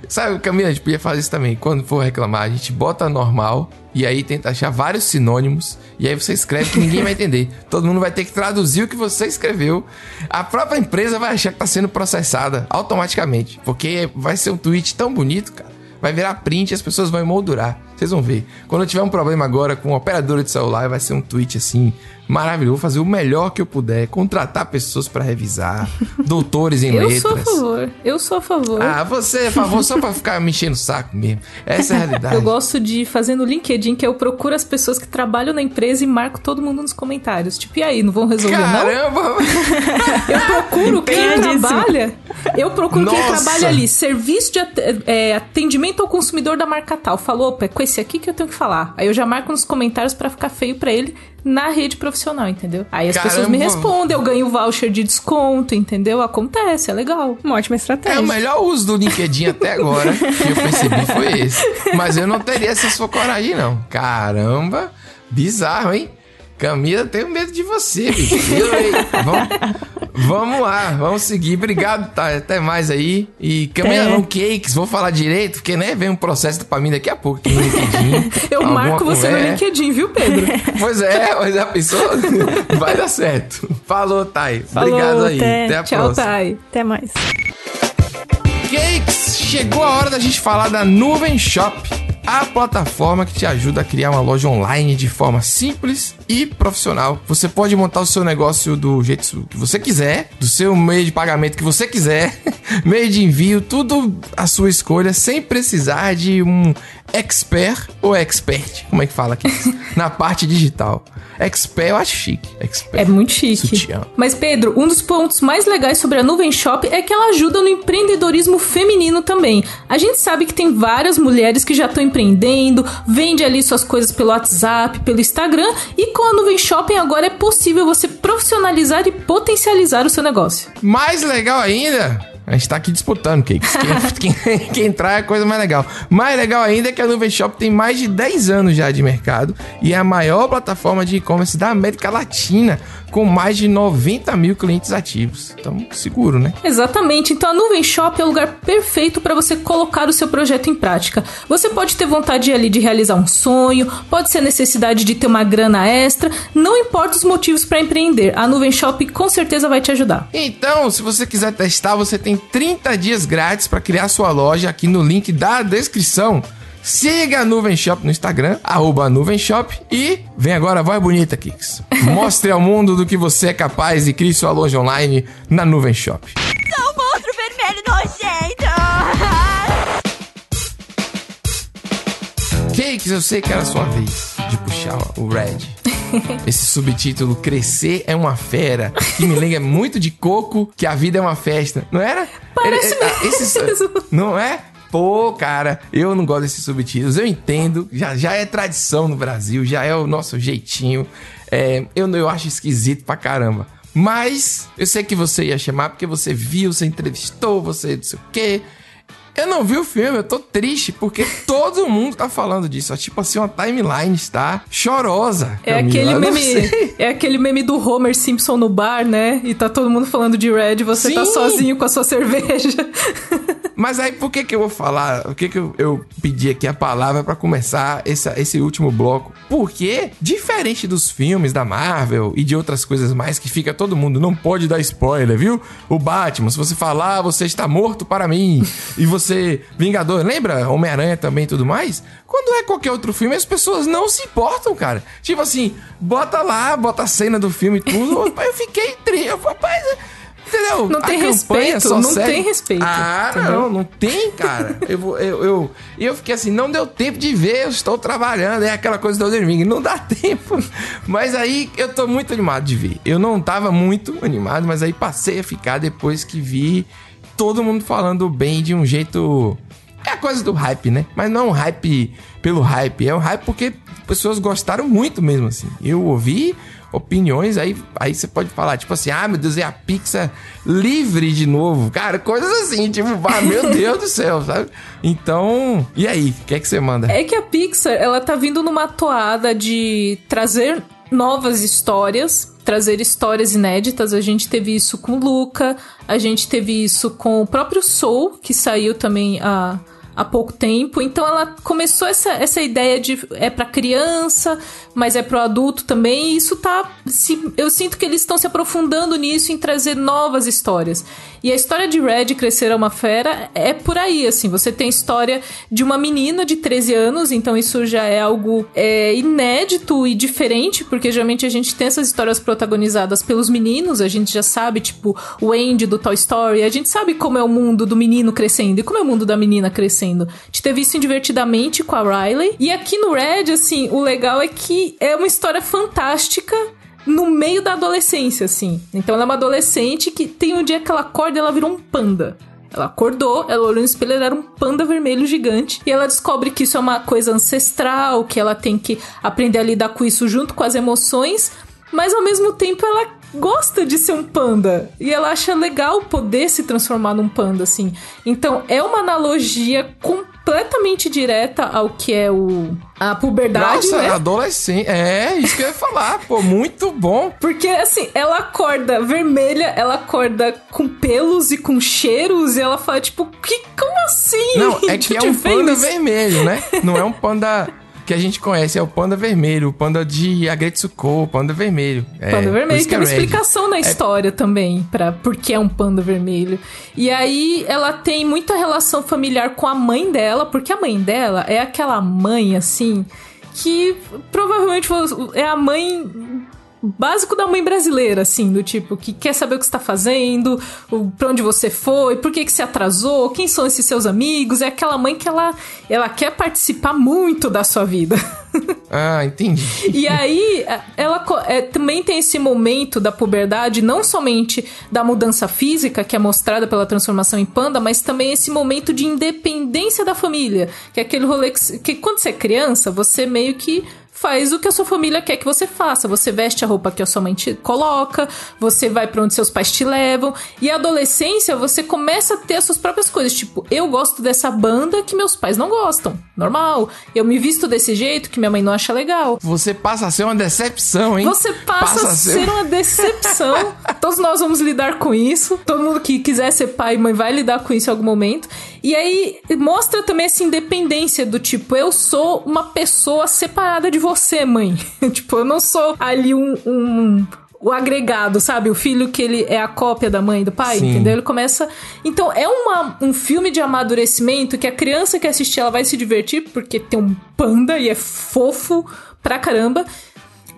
Speaker 1: Sabe, Camila, a gente podia fazer isso também. Quando for reclamar, a gente bota normal e aí tenta achar vários sinônimos e aí você escreve que ninguém vai entender. Todo mundo vai ter que traduzir o que você escreveu. A própria empresa vai achar que está sendo processada automaticamente, porque vai ser um tweet tão bonito, cara. Vai virar print e as pessoas vão emoldurar. Vocês vão ver. Quando eu tiver um problema agora com operadora de celular, vai ser um tweet assim maravilhoso. Vou fazer o melhor que eu puder, contratar pessoas para revisar, doutores em
Speaker 2: eu
Speaker 1: letras.
Speaker 2: Eu sou a favor. Eu sou a favor.
Speaker 1: Ah, você é a favor só para ficar me enchendo o saco mesmo. Essa é a realidade.
Speaker 2: eu gosto de fazer no LinkedIn que eu procuro as pessoas que trabalham na empresa e marco todo mundo nos comentários. Tipo, e aí, não vão resolver
Speaker 1: Caramba!
Speaker 2: não? eu procuro quem trabalha. Eu procuro Nossa. quem trabalha ali. Serviço de é, atendimento ao consumidor da marca tal. Falou, opa, é com esse aqui que eu tenho que falar. Aí eu já marco nos comentários para ficar feio para ele na rede profissional, entendeu? Aí as Caramba. pessoas me respondem, eu ganho voucher de desconto, entendeu? Acontece, é legal.
Speaker 4: Uma ótima estratégia.
Speaker 1: É o melhor uso do LinkedIn até agora que eu percebi foi esse. Mas eu não teria essa sua coragem, não. Caramba, bizarro, hein? Camila, tenho medo de você, bicho. Vamos, vamos lá, vamos seguir. Obrigado, tá? Até mais aí. E Camelão Cakes, vou falar direito, porque né, vem um processo pra mim daqui a pouco aqui no LinkedIn.
Speaker 2: Eu marco você no LinkedIn, viu, Pedro?
Speaker 1: pois é, mas a pessoa vai dar certo. Falou, Thay.
Speaker 4: Falou,
Speaker 1: Obrigado aí.
Speaker 4: Até,
Speaker 1: até a
Speaker 2: Tchau,
Speaker 1: próxima.
Speaker 2: Thay.
Speaker 4: Até mais.
Speaker 1: Cakes, chegou a hora da gente falar da Nuvem Shop, a plataforma que te ajuda a criar uma loja online de forma simples e profissional. Você pode montar o seu negócio do jeito que você quiser, do seu meio de pagamento que você quiser, meio de envio, tudo à sua escolha, sem precisar de um expert ou expert, como é que fala aqui? Na parte digital. Expert eu acho chique. Expert.
Speaker 2: É muito chique.
Speaker 1: Sutiã.
Speaker 2: Mas, Pedro, um dos pontos mais legais sobre a Nuvem Shop é que ela ajuda no empreendedorismo feminino também. A gente sabe que tem várias mulheres que já estão empreendendo, vende ali suas coisas pelo WhatsApp, pelo Instagram, e com a Nuvem Shopping agora é possível você profissionalizar e potencializar o seu negócio.
Speaker 1: Mais legal ainda, a gente tá aqui disputando, Cakes. Quem, quem, quem entrar é a coisa mais legal. Mais legal ainda é que a Nuvem Shop tem mais de 10 anos já de mercado e é a maior plataforma de e-commerce da América Latina, com mais de 90 mil clientes ativos. Então, seguro, né?
Speaker 2: Exatamente. Então a Nuvem Shop é o lugar perfeito para você colocar o seu projeto em prática. Você pode ter vontade ali de realizar um sonho, pode ser necessidade de ter uma grana extra, não importa os motivos para empreender. A Nuvem Shop com certeza vai te ajudar.
Speaker 1: Então, se você quiser testar, você tem 30 dias grátis para criar sua loja aqui no link da descrição. Siga a Nuvem Shop no Instagram, arroba Nuvem Shop e vem agora a voz bonita, Kicks. Mostre ao mundo do que você é capaz e crie sua loja online na Nuvem Shop.
Speaker 5: Sou um monstro vermelho nojento!
Speaker 1: Cakes, eu sei que era a sua vez de puxar o Red. Esse subtítulo Crescer é uma fera, que me lembra muito de Coco, que a vida é uma festa, não era?
Speaker 2: Parece
Speaker 1: Ele- ah, esse-
Speaker 2: mesmo.
Speaker 1: não é? Pô, cara, eu não gosto desses subtítulos. Eu entendo, já, já é tradição no Brasil, já é o nosso jeitinho. É, eu, eu acho esquisito pra caramba. Mas eu sei que você ia chamar porque você viu, você entrevistou, você não sei o quê. Eu não vi o filme, eu tô triste, porque todo mundo tá falando disso. É tipo assim, uma timeline está chorosa.
Speaker 2: É
Speaker 1: Camila.
Speaker 2: aquele meme, é aquele meme do Homer Simpson no bar, né? E tá todo mundo falando de Red, e você tá
Speaker 1: Sim.
Speaker 2: sozinho com a sua cerveja.
Speaker 1: Mas aí, por que que eu vou falar? Por que que eu, eu pedi aqui a palavra pra começar essa, esse último bloco? Porque, diferente dos filmes da Marvel e de outras coisas mais que fica todo mundo, não pode dar spoiler, viu? O Batman, se você falar, você está morto para mim. E você, Vingador, lembra? Homem-Aranha também e tudo mais? Quando é qualquer outro filme, as pessoas não se importam, cara. Tipo assim, bota lá, bota a cena do filme e tudo. eu fiquei triste. Rapaz, Entendeu?
Speaker 2: Não
Speaker 1: A
Speaker 2: tem respeito,
Speaker 1: só
Speaker 2: não tem respeito,
Speaker 1: Ah,
Speaker 2: entendeu?
Speaker 1: não, não tem, cara. Eu, vou- eu, eu, eu fiquei assim, não deu tempo de ver, eu estou trabalhando, é aquela coisa do Elden Ring, não dá tempo. Mas aí eu tô muito animado de ver. Eu não tava muito animado, mas aí passei a ficar depois que vi todo mundo falando bem de um jeito. É a coisa do hype, né? Mas não é um hype pelo hype, é um hype porque pessoas gostaram muito mesmo, assim. Eu ouvi opiniões, aí, aí você pode falar, tipo assim, ah, meu Deus, é a Pixar livre de novo. Cara, coisas assim, tipo, ah, meu Deus do céu, sabe? Então, e aí? O que é que você manda?
Speaker 2: É que a Pixar, ela tá vindo numa toada de trazer novas histórias, trazer histórias inéditas. A gente teve isso com Luca, a gente teve isso com o próprio Soul, que saiu também há, há pouco tempo. Então ela começou essa, essa ideia de é pra criança, mas é pro adulto também. E isso tá. Se, eu sinto que eles estão se aprofundando nisso em trazer novas histórias. E a história de Red crescer a uma fera é por aí, assim. Você tem história de uma menina de 13 anos, então isso já é algo é, inédito e diferente, porque geralmente a gente tem essas histórias protagonizadas pelos meninos, a gente já sabe, tipo, o Andy do Toy Story, a gente sabe como é o mundo do menino crescendo e como é o mundo da menina crescendo. A gente teve isso em Divertidamente com a Riley. E aqui no Red, assim, o legal é que é uma história fantástica no meio da adolescência, assim. Então ela é uma adolescente que tem um dia que ela acorda e ela virou um panda. Ela acordou, ela olhou no espelho, ela era um panda vermelho gigante. E ela descobre que isso é uma coisa ancestral, que ela tem que aprender a lidar com isso junto com as emoções. Mas ao mesmo tempo ela gosta de ser um panda. E ela acha legal poder se transformar num panda, assim. Então é uma analogia completamente direta ao que é o a puberdade,
Speaker 1: Nossa,
Speaker 2: né?
Speaker 1: adolescente. É, isso que eu ia falar, pô, muito bom.
Speaker 2: Porque, assim, ela acorda vermelha, ela acorda com pelos e com cheiros, e ela fala, tipo, que, como assim?
Speaker 1: Não, é que é um panda vermelho, né? Não é um panda que a gente conhece é o panda vermelho, o panda de Agretsuko, o panda vermelho.
Speaker 2: É, panda vermelho, tem uma red. explicação na é... história também, para por que é um panda vermelho. E aí ela tem muita relação familiar com a mãe dela, porque a mãe dela é aquela mãe assim que provavelmente é a mãe básico da mãe brasileira, assim, do tipo, que quer saber o que está fazendo, o, pra onde você foi, por que, que se atrasou, quem são esses seus amigos. É aquela mãe que ela, ela quer participar muito da sua vida.
Speaker 1: Ah, entendi.
Speaker 2: e aí, ela é, também tem esse momento da puberdade, não somente da mudança física, que é mostrada pela transformação em panda, mas também esse momento de independência da família. Que é aquele rolê que, que quando você é criança, você meio que faz o que a sua família quer que você faça. Você veste a roupa que a sua mãe te coloca, você vai para onde seus pais te levam. E a adolescência, você começa a ter as suas próprias coisas. Tipo, eu gosto dessa banda que meus pais não gostam. Normal. Eu me visto desse jeito que minha mãe não acha legal.
Speaker 1: Você passa a ser uma decepção, hein?
Speaker 2: Você passa, passa a ser... ser uma decepção. Todos nós vamos lidar com isso. Todo mundo que quiser ser pai e mãe vai lidar com isso em algum momento. E aí mostra também essa independência do tipo, eu sou uma pessoa separada de você, mãe. tipo, eu não sou ali um, um o agregado, sabe? O filho que ele é a cópia da mãe e do pai, Sim. entendeu? Ele começa. Então, é uma, um filme de amadurecimento que a criança que assistir ela vai se divertir, porque tem um panda e é fofo pra caramba.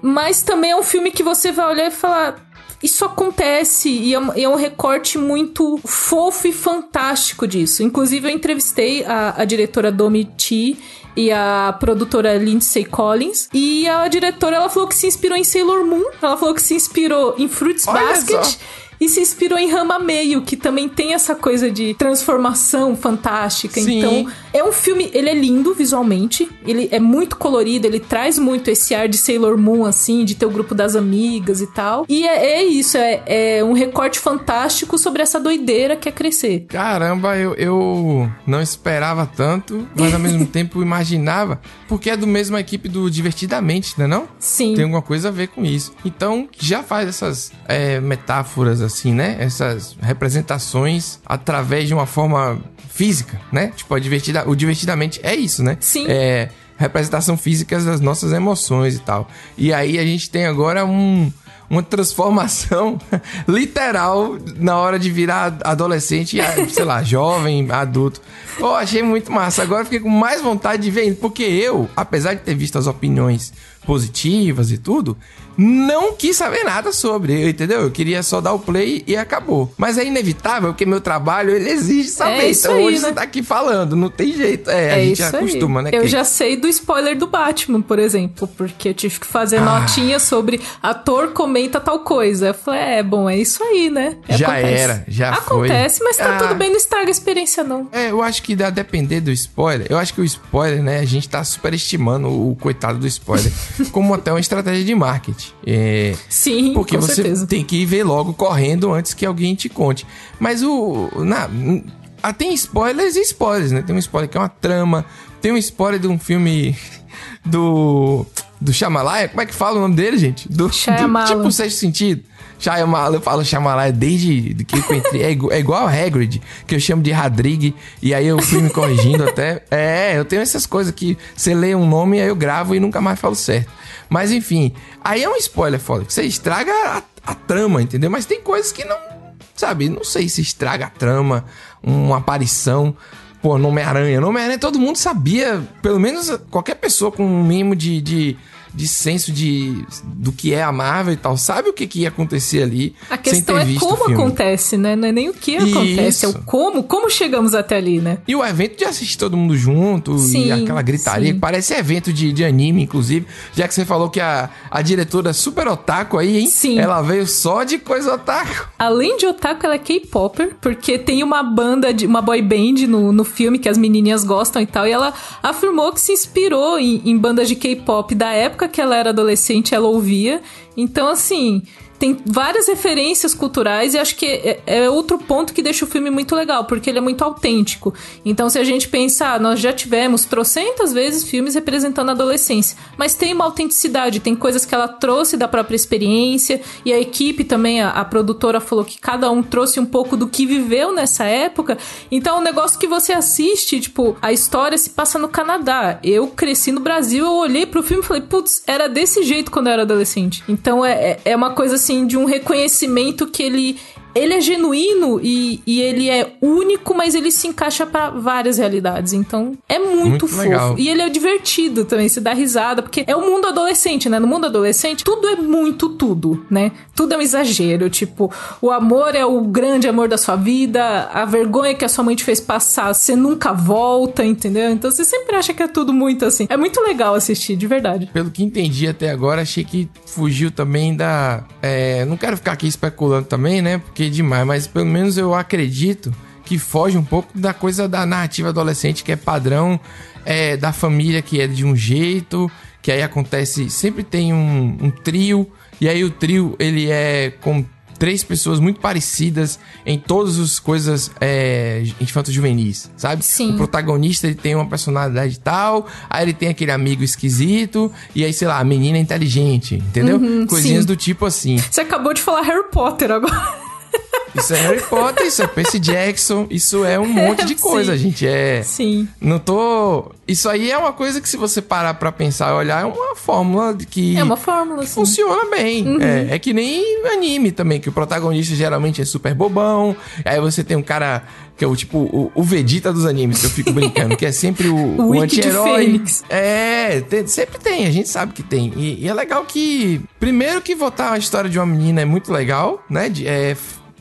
Speaker 2: Mas também é um filme que você vai olhar e falar: isso acontece e é, é, um recorte muito fofo e fantástico disso. Inclusive, eu entrevistei a, a diretora Domi T e a produtora Lindsay Collins. E a diretora, ela falou que se inspirou em Sailor Moon. Ela falou que se inspirou em Fruits Olha Basket. Só e se inspirou em Rama Meio, que também tem essa coisa de transformação fantástica. Sim. Então, é um filme, ele é lindo visualmente, ele é muito colorido, ele traz muito esse ar de Sailor Moon, assim, de ter o grupo das amigas e tal. E é, é isso, é, é, um recorte fantástico sobre essa doideira que é crescer.
Speaker 1: Caramba, eu, eu não esperava tanto, mas ao mesmo tempo imaginava, porque é do mesma equipe do Divertidamente, né não?
Speaker 2: Sim.
Speaker 1: Tem alguma coisa a ver com isso. Então, já faz essas é, metáforas assim, né? Essas representações através de uma forma física, né? Tipo, divertida, o divertidamente é isso, né?
Speaker 2: Sim.
Speaker 1: É representação física das nossas emoções e tal. E aí a gente tem agora um uma transformação literal na hora de virar adolescente, sei lá, jovem, adulto. Pô, achei muito massa. Agora fiquei com mais vontade de ver, porque eu, apesar de ter visto as opiniões positivas e tudo, não quis saber nada sobre, entendeu? Eu queria só dar o play e acabou. Mas é inevitável, porque meu trabalho ele exige saber. É então aí, hoje né? você tá aqui falando, não tem jeito. É, é a gente acostuma,
Speaker 2: aí.
Speaker 1: né?
Speaker 2: Eu que... já sei do spoiler do Batman, por exemplo, porque eu tive que fazer ah. notinha sobre ator comenta tal coisa. Eu falei, é, bom, é isso aí, né?
Speaker 1: Já Acontece. era, já
Speaker 2: Acontece,
Speaker 1: foi.
Speaker 2: Acontece, mas tá ah. tudo bem, não estraga a experiência, não.
Speaker 1: É, eu acho que dá depender do spoiler. Eu acho que o spoiler, né, a gente tá superestimando o coitado do spoiler como até uma estratégia de marketing. É,
Speaker 2: Sim,
Speaker 1: porque você
Speaker 2: certeza.
Speaker 1: tem que ver logo correndo antes que alguém te conte. Mas o. Na, ah, tem spoilers e spoilers, né? Tem um spoiler que é uma trama, tem um spoiler de um filme do. Do Shyamalan, como é que fala o nome dele, gente? Do, do tipo Sexto Sentido. Shyamalan, eu falo Shyamalan desde que eu entrei. É, igual, é igual Hagrid, que eu chamo de Radrig, e aí eu fui me corrigindo até. É, eu tenho essas coisas que você lê um nome, aí eu gravo e nunca mais falo certo. Mas enfim, aí é um spoiler foda, que você estraga a, a trama, entendeu? Mas tem coisas que não. Sabe, não sei se estraga a trama, uma aparição. Pô, Nome-Aranha. Nome-Aranha todo mundo sabia, pelo menos qualquer pessoa com um mínimo de, de de senso de do que é a Marvel e tal, sabe o que, que ia acontecer ali.
Speaker 2: A questão é como acontece, né? Não é nem o que acontece, Isso. é o como, como chegamos até ali, né?
Speaker 1: E o evento de assistir todo mundo junto sim, e aquela gritaria, que parece evento de, de anime, inclusive, já que você falou que a, a diretora é super otaku aí, hein?
Speaker 2: Sim.
Speaker 1: Ela veio só de coisa otaku.
Speaker 2: Além de otaku, ela é K-popper, porque tem uma banda, de uma boy band no, no filme que as menininhas gostam e tal, e ela afirmou que se inspirou em, em bandas de K-pop da época época que ela era adolescente, ela ouvia. Então, assim, tem várias referências culturais e acho que é, é, outro ponto que deixa o filme muito legal, porque ele é muito autêntico. Então, se a gente pensar, nós já tivemos trocentas vezes filmes representando a adolescência, mas tem uma autenticidade, tem coisas que ela trouxe da própria experiência e a equipe também, a, a produtora falou que cada um trouxe um pouco do que viveu nessa época. Então, é um negócio que você assiste, tipo, a história se passa no Canadá. Eu cresci no Brasil, eu olhei pro filme e falei, putz, era desse jeito quando eu era adolescente. Então, é, é, é uma coisa assim de um reconhecimento que ele ele é genuíno e, e ele é único, mas ele se encaixa para várias realidades. Então, é muito, muito fofo. Legal. E ele é divertido também, se dá risada, porque é o mundo adolescente, né? No mundo adolescente, tudo é muito tudo, né? Tudo é um exagero. Tipo, o amor é o grande amor da sua vida, a vergonha que a sua mãe te fez passar, você nunca volta, entendeu? Então você sempre acha que é tudo muito assim. É muito legal assistir, de verdade.
Speaker 1: Pelo que entendi até agora, achei que fugiu também da. É, não quero ficar aqui especulando também, né? Porque demais, mas pelo menos eu acredito que foge um pouco da coisa da narrativa adolescente que é padrão é, da família que é de um jeito, que aí acontece, sempre tem um, um trio, e aí o trio ele é com três pessoas muito parecidas em todas as coisas é, infanto-juvenis, sabe?
Speaker 2: Sim.
Speaker 1: O protagonista ele tem uma personalidade tal, aí ele tem aquele amigo esquisito, e aí, sei lá, a menina é inteligente, entendeu? Uhum, Coisinhas sim. do tipo assim.
Speaker 2: Você acabou de falar Harry Potter agora.
Speaker 1: Isso é Harry Potter, isso é Percy Jackson, isso é um monte de coisa, Sim. gente. É.
Speaker 2: Sim.
Speaker 1: Não tô. Isso aí é uma coisa que, se você parar pra pensar e olhar, é uma fórmula que.
Speaker 2: É uma fórmula,
Speaker 1: que Funciona bem. Uhum. É, é que nem anime também, que o protagonista geralmente é super bobão. Aí você tem um cara que é o tipo o, o Vegeta dos animes, que eu fico brincando, que é sempre o, o, o anti-herói. É, tem, sempre tem, a gente sabe que tem. E, e, é legal que. Primeiro que votar a história de uma menina é muito legal, né? De, é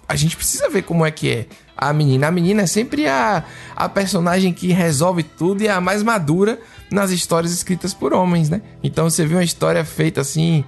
Speaker 1: a gente precisa ver como é que é a menina. A menina é sempre a, a personagem que resolve tudo e é a mais madura nas histórias escritas por homens, né? Então você vê uma história feita assim.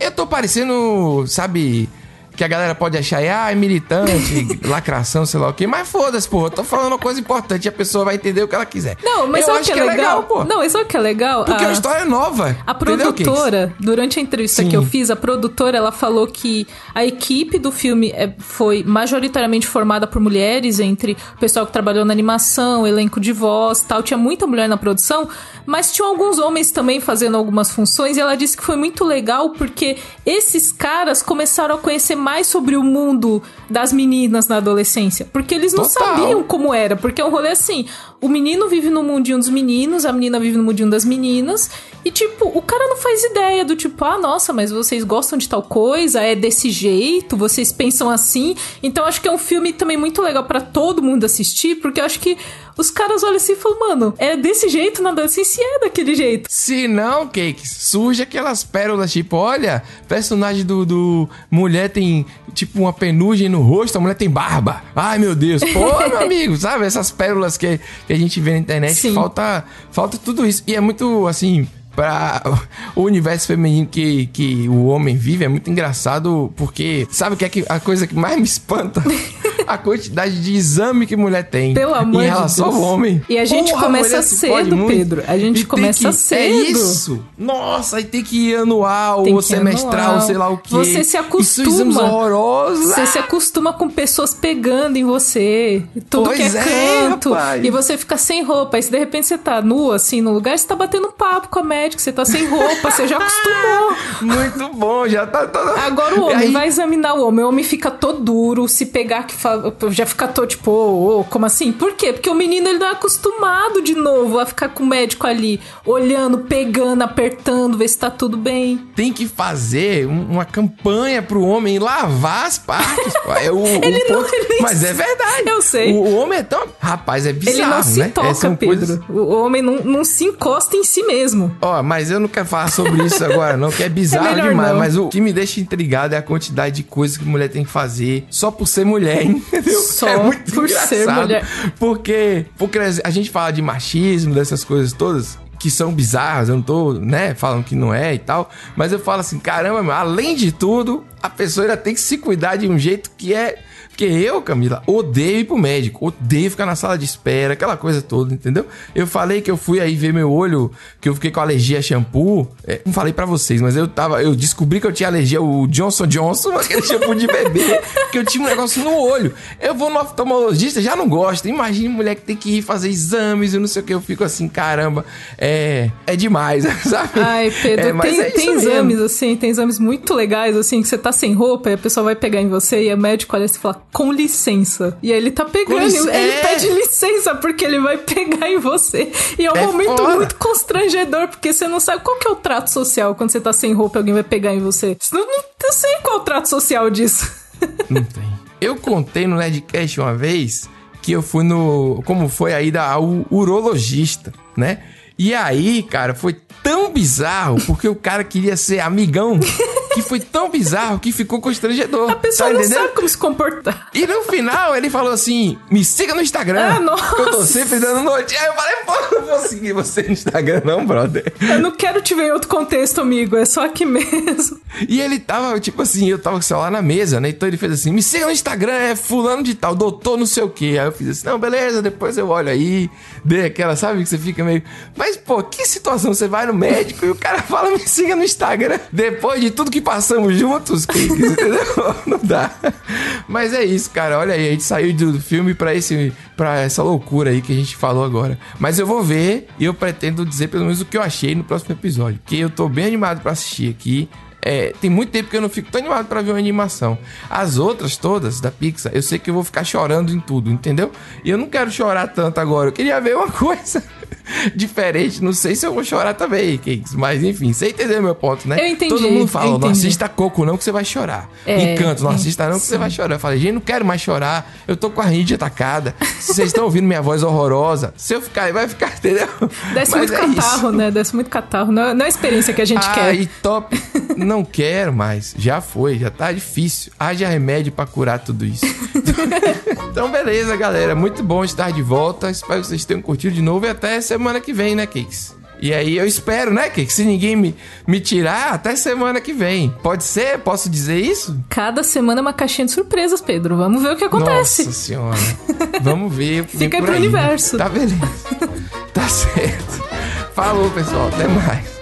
Speaker 1: Eu tô parecendo, sabe, que a galera pode achar, ah, é militante, lacração, sei lá o quê, mas foda-se, pô, eu tô falando uma coisa importante, a pessoa vai entender o que ela quiser.
Speaker 2: Não, mas eu que é, que é legal? legal? pô? Não, isso é o que é legal?
Speaker 1: Porque a, a história é nova.
Speaker 2: A produtora, durante a entrevista Sim. que eu fiz, a produtora, ela falou que a equipe do filme é, foi majoritariamente formada por mulheres, entre o pessoal que trabalhou na animação, elenco de voz tal, tinha muita mulher na produção, mas tinha alguns homens também fazendo algumas funções, e ela disse que foi muito legal porque esses caras começaram a conhecer mais sobre o mundo das meninas na adolescência. Porque eles não Total. sabiam como era. Porque é um rolê assim: o menino vive no mundinho dos meninos, a menina vive no mundinho das meninas. E, tipo, o cara não faz ideia do tipo, ah, nossa, mas vocês gostam de tal coisa, é desse jeito, vocês pensam assim. Então, acho que é um filme também muito legal para todo mundo assistir, porque eu acho que os caras olham assim e falam, mano, é desse jeito na adolescência é daquele jeito.
Speaker 1: Se não, Cakes, surge aquelas pérolas, tipo, olha, personagem do, do mulher tem, tipo, uma penugem no rosto, a mulher tem barba. Ai, meu Deus. Pô, meu amigo, sabe? Essas pérolas que, que a gente vê na internet, Sim. falta, falta tudo isso. E é muito, assim, para o universo feminino que, que o homem vive é muito engraçado porque sabe o que é que a coisa que mais me espanta a quantidade de exame que mulher tem
Speaker 2: Pelo amor
Speaker 1: em relação
Speaker 2: de Deus.
Speaker 1: ao homem.
Speaker 2: E a gente Porra, começa a cedo, Pedro. A gente começa
Speaker 1: que,
Speaker 2: cedo. É
Speaker 1: isso. Nossa, aí tem que ir anual tem ou semestral, anual. sei lá o que.
Speaker 2: Você se acostuma.
Speaker 1: Horrorosos.
Speaker 2: Você se acostuma com pessoas pegando em você. Tudo pois que é, é canto. Rapaz. E você fica sem roupa. Aí se de repente você tá nua, assim, no lugar, você tá batendo papo com a médica, você tá sem roupa, você já acostumou.
Speaker 1: Muito bom, já tá.
Speaker 2: Agora o homem aí... vai examinar o homem. O homem fica todo duro, se pegar que já fica todo tipo, oh, oh, como assim? Por quê? Porque o menino ele não é acostumado de novo a ficar com o médico ali, olhando, pegando, apertando, ver se tá tudo bem.
Speaker 1: Tem que fazer uma campanha pro homem lavar as partes. é o,
Speaker 2: ele não, ponto... ele
Speaker 1: Mas é verdade.
Speaker 2: Eu sei.
Speaker 1: O, homem é tão. Rapaz, é bizarro. Ele
Speaker 2: não se
Speaker 1: né?
Speaker 2: toca, Pedro. O homem não, não se encosta em si mesmo.
Speaker 1: Ó, oh, mas eu não quero falar sobre isso agora, não, que é bizarro é demais. Não. Mas o que me deixa intrigado é a quantidade de coisas que mulher tem que fazer só por ser mulher, entendeu?
Speaker 2: Só é muito por engraçado, ser mulher.
Speaker 1: Porque, porque a gente fala de machismo, dessas coisas todas que são bizarras, eu não tô, né, falando que não é e tal, mas eu falo assim, caramba, além de tudo, a pessoa ainda tem que se cuidar de um jeito que é Porque eu, Camila, odeio ir pro médico, odeio ficar na sala de espera, aquela coisa toda, entendeu? Eu falei que eu fui aí ver meu olho, que eu fiquei com alergia a shampoo. É, não falei para vocês, mas eu tava, eu descobri que eu tinha alergia ao Johnson Johnson, aquele shampoo de bebê, que eu tinha um negócio no olho. Eu vou no oftalmologista, já não gosto. Imagina mulher que tem que ir fazer exames e não sei o que, eu fico assim, caramba, é, é demais, sabe?
Speaker 2: Ai, Pedro, é, tem, é tem exames assim, tem exames muito legais assim, que você tá sem roupa e a pessoa vai pegar em você e o médico olha e fala, com licença. E aí ele tá pegando, ele é. pede licença porque ele vai pegar em você. E é um é momento fora. muito constrangedor, porque você não sabe qual que é o trato social quando você tá sem roupa e alguém vai pegar em você. Não, não, não sei qual é o trato social disso.
Speaker 1: Não tem. Eu contei no Nedcast uma vez que eu fui no. Como foi a ida ao urologista, né? E aí, cara, foi tão bizarro porque o cara queria ser amigão que foi tão bizarro que ficou constrangedor.
Speaker 2: A pessoa tá não entendendo? sabe como se comportar.
Speaker 1: E no final ele falou assim: me siga no Instagram. Ah, nossa. Eu tô sempre dando notícia. Aí eu falei, pô, não vou seguir você no Instagram, não, brother.
Speaker 2: Eu não quero te ver em outro contexto, amigo. É só aqui mesmo.
Speaker 1: E ele tava, tipo assim, eu tava com o celular na mesa, né? Então ele fez assim: me siga no Instagram, é fulano de tal, doutor não sei o quê. Aí eu fiz assim: não, beleza, depois eu olho aí. Dei aquela, sabe, que você fica meio. Mas, pô, que situação? Você vai no médico e o cara fala, me siga no Instagram. Depois de tudo que passamos juntos, entendeu? Não dá. Mas é isso, cara. Olha aí, a gente saiu do filme pra, esse, pra essa loucura aí que a gente falou agora. Mas eu vou ver e eu pretendo dizer pelo menos o que eu achei no próximo episódio. Porque eu tô bem animado para assistir aqui. É, tem muito tempo que eu não fico tão animado para ver uma animação. As outras todas da Pixar, eu sei que eu vou ficar chorando em tudo, entendeu? E eu não quero chorar tanto agora. Eu queria ver uma coisa diferente. Não sei se eu vou chorar também, Cakes. Mas enfim, você entendeu meu ponto, né?
Speaker 2: Eu entendi.
Speaker 1: Todo mundo fala, não assista Coco não que você vai chorar. É, Encanto, não assista não que você vai chorar. Eu falei, gente, não quero mais chorar. Eu tô com a rinite atacada. Vocês estão ouvindo minha voz horrorosa. Se eu ficar, vai ficar, entendeu?
Speaker 2: Desce Mas muito é catarro, isso. né? Desce muito catarro. Não, não é a experiência que a gente ah, quer.
Speaker 1: E top não quero mais. Já foi, já tá difícil. Haja remédio para curar tudo isso. então, beleza, galera. Muito bom estar de volta. Espero que vocês tenham curtido de novo e até semana que vem, né, Cakes? E aí eu espero, né, que se ninguém me, me tirar, até semana que vem. Pode ser? Posso dizer isso?
Speaker 2: Cada semana é uma caixinha de surpresas, Pedro. Vamos ver o que acontece.
Speaker 1: Nossa senhora. Vamos ver.
Speaker 2: Fica aí pro aí, universo.
Speaker 1: Né? Tá beleza. tá certo. Falou, pessoal. Até mais.